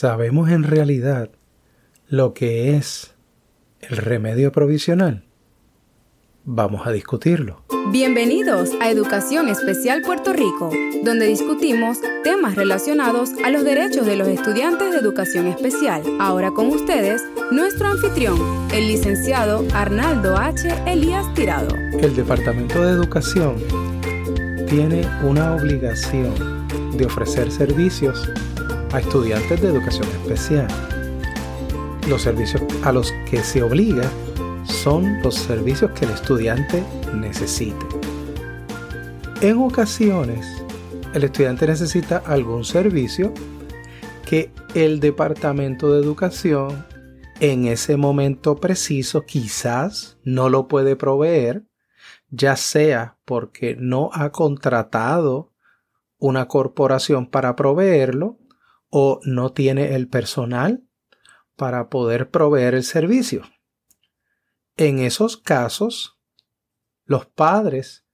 ¿Sabemos en realidad lo que es el remedio provisional? Vamos a discutirlo. Bienvenidos a Educación Especial Puerto Rico, donde discutimos temas relacionados a los derechos de los estudiantes de educación especial. Ahora con ustedes, nuestro anfitrión, el licenciado Arnaldo H. Elías Tirado. El Departamento de Educación tiene una obligación de ofrecer servicios a estudiantes de educación especial. Los servicios a los que se obliga son los servicios que el estudiante necesite. En ocasiones, el estudiante necesita algún servicio que el Departamento de Educación en ese momento preciso quizás no lo puede proveer, ya sea porque no ha contratado una corporación para proveerlo o no tiene el personal para poder proveer el servicio. En esos casos, los padres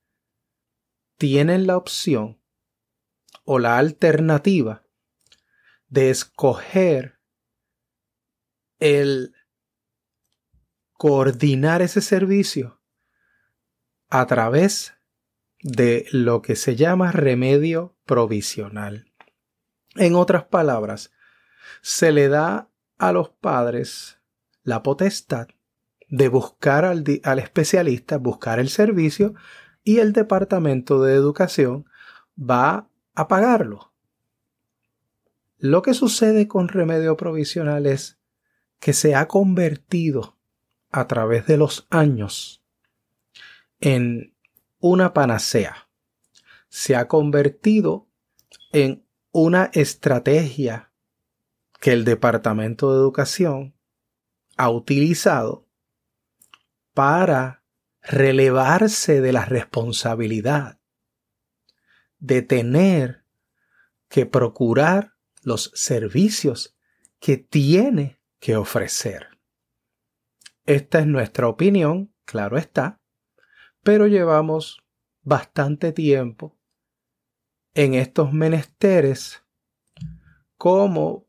tienen la opción o la alternativa de escoger el coordinar ese servicio a través de lo que se llama remedio provisional. En otras palabras, se le da a los padres la potestad de buscar al, especialista, buscar el servicio y el Departamento de Educación va a pagarlo. Lo que sucede con remedio provisional es que se ha convertido a través de los años en una panacea. Se ha convertido en una estrategia que el Departamento de Educación ha utilizado para relevarse de la responsabilidad de tener que procurar los servicios que tiene que ofrecer. Esta es nuestra opinión, claro está, pero llevamos bastante tiempo en estos menesteres como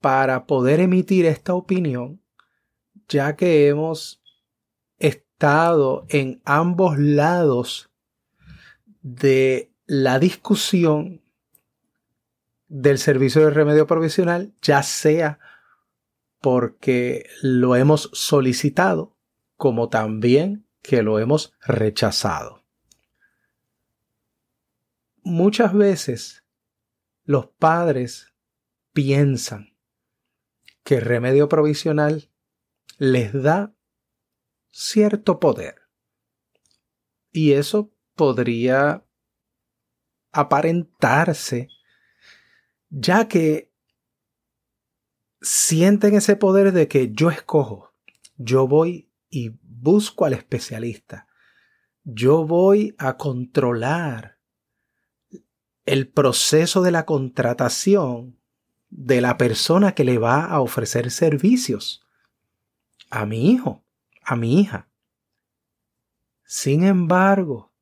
para poder emitir esta opinión, ya que hemos estado en ambos lados de la discusión del servicio de remedio provisional, ya sea porque lo hemos solicitado, como también que lo hemos rechazado. Muchas veces los padres piensan que el remedio provisional les da cierto poder. Y eso podría aparentarse, ya que sienten ese poder de que yo escojo, yo voy y busco al especialista, yo voy a controlar el proceso de la contratación de la persona que le va a ofrecer servicios a mi hijo a mi hija. Sin embargo,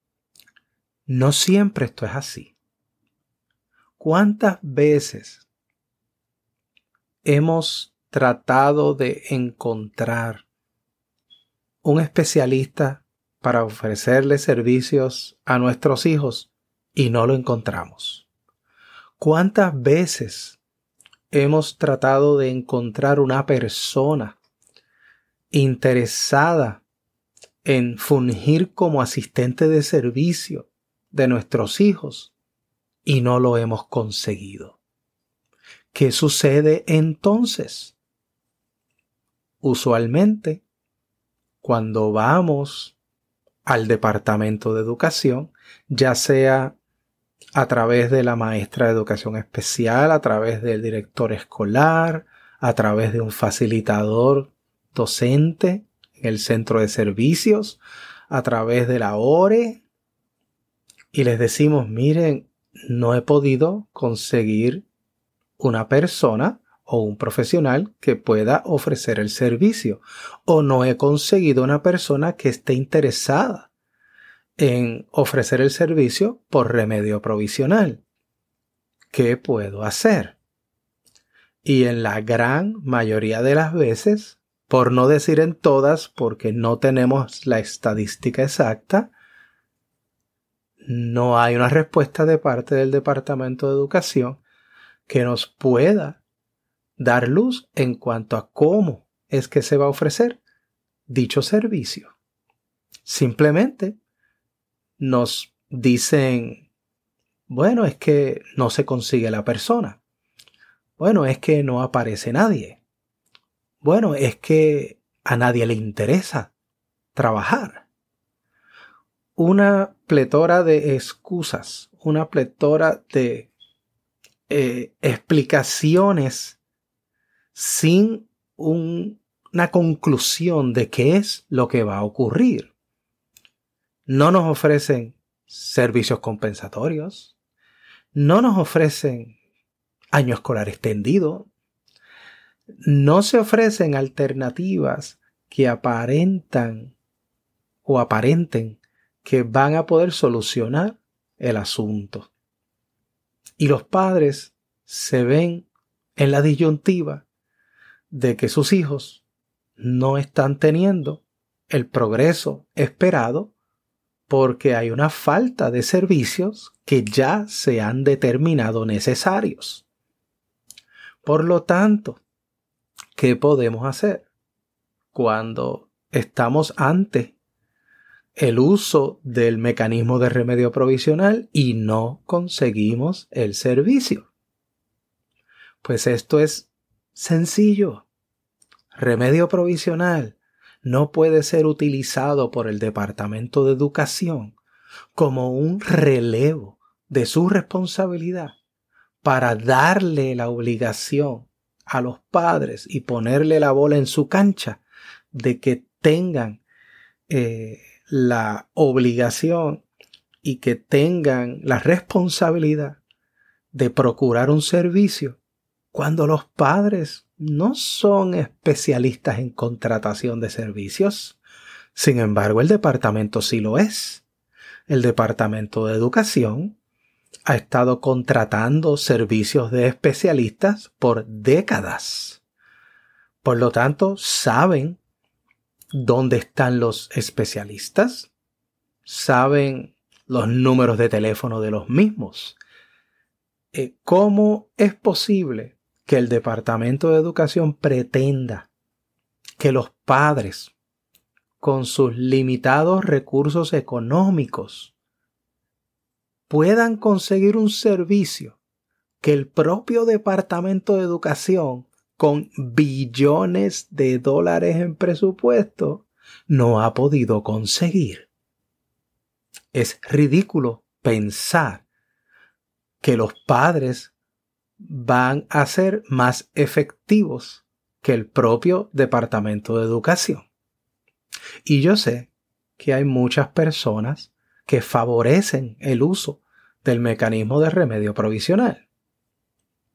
no siempre esto es así. ¿Cuántas veces hemos tratado de encontrar un especialista para ofrecerle servicios a nuestros hijos y no lo encontramos? ¿Cuántas veces hemos tratado de encontrar una persona interesada en fungir como asistente de servicio de nuestros hijos y no lo hemos conseguido. ¿Qué sucede entonces? Usualmente, cuando vamos al departamento de educación, ya sea a través de la maestra de educación especial, a través del director escolar, a través de un facilitador docente en el centro de servicios a través de la ORE. Y les decimos, miren, no he podido conseguir una persona o un profesional que pueda ofrecer el servicio o no he conseguido una persona que esté interesada en ofrecer el servicio por remedio provisional. ¿Qué puedo hacer? Y en la gran mayoría de las veces, por no decir en todas, porque no tenemos la estadística exacta, no hay una respuesta de parte del Departamento de Educación que nos pueda dar luz en cuanto a cómo es que se va a ofrecer dicho servicio. Simplemente nos dicen, bueno, es que no se consigue la persona. Bueno, es que no aparece nadie. Bueno, es que a nadie le interesa trabajar. Una pletora de excusas, una pletora de eh, explicaciones sin una conclusión de qué es lo que va a ocurrir. No nos ofrecen servicios compensatorios, no nos ofrecen año escolar extendido, no se ofrecen alternativas que aparentan o aparenten que van a poder solucionar el asunto. Y los padres se ven en la disyuntiva de que sus hijos no están teniendo el progreso esperado porque hay una falta de servicios que ya se han determinado necesarios. Por lo tanto, ¿qué podemos hacer cuando estamos ante el uso del mecanismo de remedio provisional y no conseguimos el servicio? Pues esto es sencillo. Remedio provisional no puede ser utilizado por el Departamento de Educación como un relevo de su responsabilidad para darle la obligación a los padres y ponerle la bola en su cancha de que tengan eh, la obligación y que tengan la responsabilidad de procurar un servicio cuando los padres no son especialistas en contratación de servicios. Sin embargo, el departamento sí lo es. El departamento de educación ha estado contratando servicios de especialistas por décadas. Por lo tanto, saben dónde están los especialistas, saben los números de teléfono de los mismos. Eh, ¿Cómo es posible que el Departamento de Educación pretenda que los padres, con sus limitados recursos económicos, puedan conseguir un servicio que el propio Departamento de Educación, con billones de dólares en presupuesto, no ha podido conseguir. Es ridículo pensar que los padres van a ser más efectivos que el propio Departamento de Educación. Y yo sé que hay muchas personas que favorecen el uso del mecanismo de remedio provisional.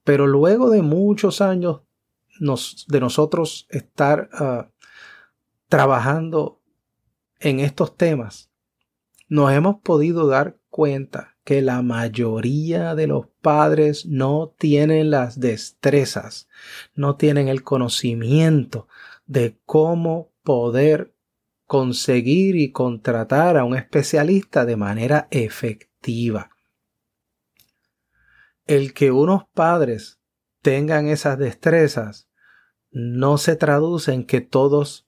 Pero luego de muchos años de nosotros estar ah, trabajando en estos temas, nos hemos podido dar cuenta que la mayoría de los padres no tienen las destrezas, no tienen el conocimiento de cómo poder conseguir y contratar a un especialista de manera efectiva. El que unos padres tengan esas destrezas no se traduce en que todos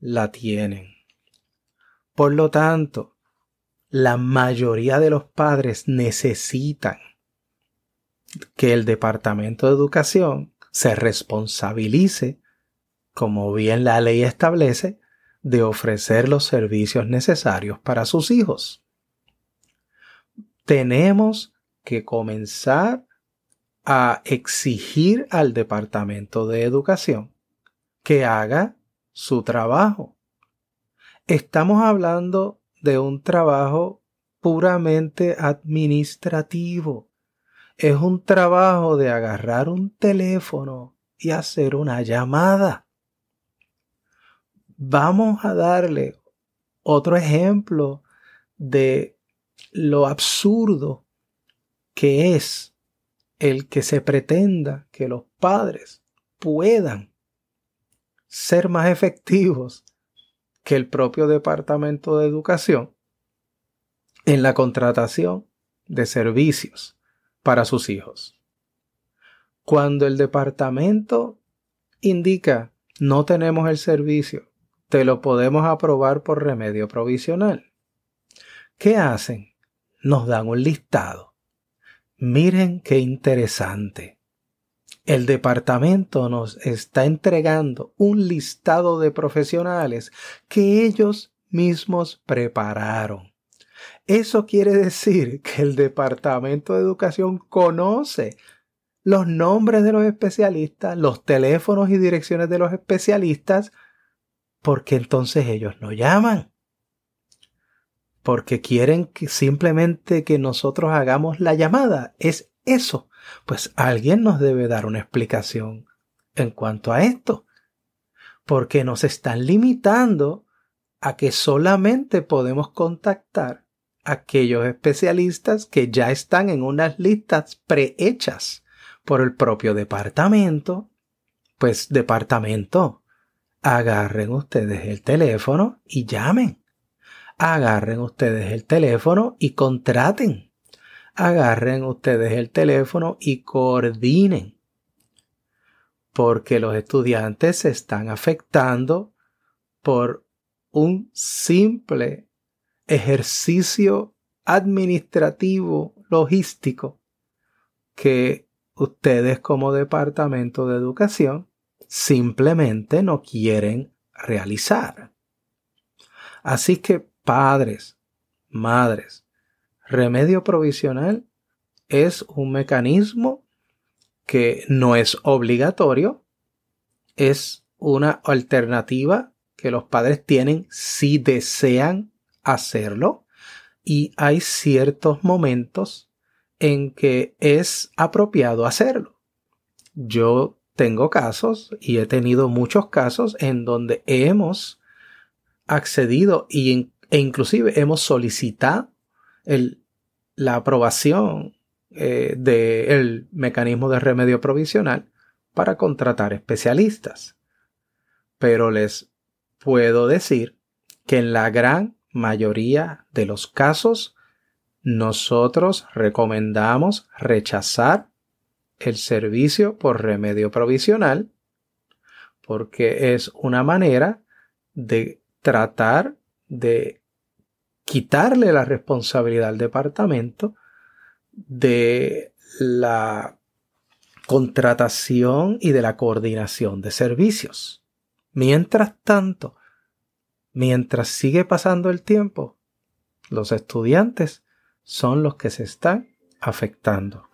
la tienen. Por lo tanto, la mayoría de los padres necesitan que el Departamento de Educación se responsabilice, como bien la ley establece, de ofrecer los servicios necesarios para sus hijos. Tenemos que comenzar a exigir al Departamento de Educación que haga su trabajo. Estamos hablando de un trabajo puramente administrativo. Es un trabajo de agarrar un teléfono y hacer una llamada. Vamos a darle otro ejemplo de lo absurdo que es el que se pretenda que los padres puedan ser más efectivos que el propio Departamento de Educación en la contratación de servicios para sus hijos. Cuando el departamento indica no tenemos el servicio, te lo podemos aprobar por remedio provisional. ¿Qué hacen? Nos dan un listado. Miren qué interesante. El departamento nos está entregando un listado de profesionales que ellos mismos prepararon. Eso quiere decir que el Departamento de Educación conoce los nombres de los especialistas, los teléfonos y direcciones de los especialistas, porque entonces ellos no llaman. Porque quieren que simplemente que nosotros hagamos la llamada. Es eso. Pues alguien nos debe dar una explicación en cuanto a esto. Porque nos están limitando a que solamente podemos contactar a aquellos especialistas que ya están en unas listas prehechas por el propio departamento, pues departamento, agarren ustedes el teléfono y llamen. Agarren ustedes el teléfono y contraten. Agarren ustedes el teléfono y coordinen. Porque los estudiantes se están afectando por un simple ejercicio administrativo logístico que ustedes como departamento de educación simplemente no quieren realizar. Así que padres, madres, remedio provisional es un mecanismo que no es obligatorio, es una alternativa que los padres tienen si desean hacerlo y hay ciertos momentos en que es apropiado hacerlo. Yo tengo casos y he tenido muchos casos en donde hemos accedido y, e inclusive hemos solicitado la aprobación eh, del mecanismo de remedio provisional para contratar especialistas. Pero les puedo decir que en la gran mayoría de los casos nosotros recomendamos rechazar el servicio por remedio provisional porque es una manera de tratar de quitarle la responsabilidad al departamento de la contratación y de la coordinación de servicios. Mientras tanto, mientras sigue pasando el tiempo, los estudiantes son los que se están afectando.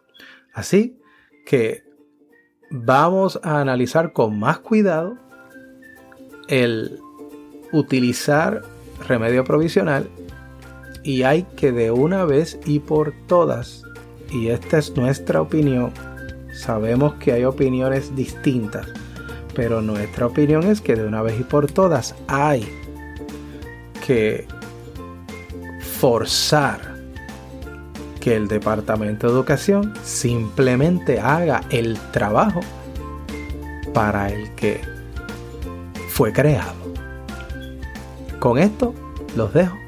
Así que vamos a analizar con más cuidado el utilizar remedio provisional y hay que de una vez y por todas, y esta es nuestra opinión, sabemos que hay opiniones distintas, pero nuestra opinión es que de una vez y por todas hay que forzar que el Departamento de Educación simplemente haga el trabajo para el que fue creado. Con esto los dejo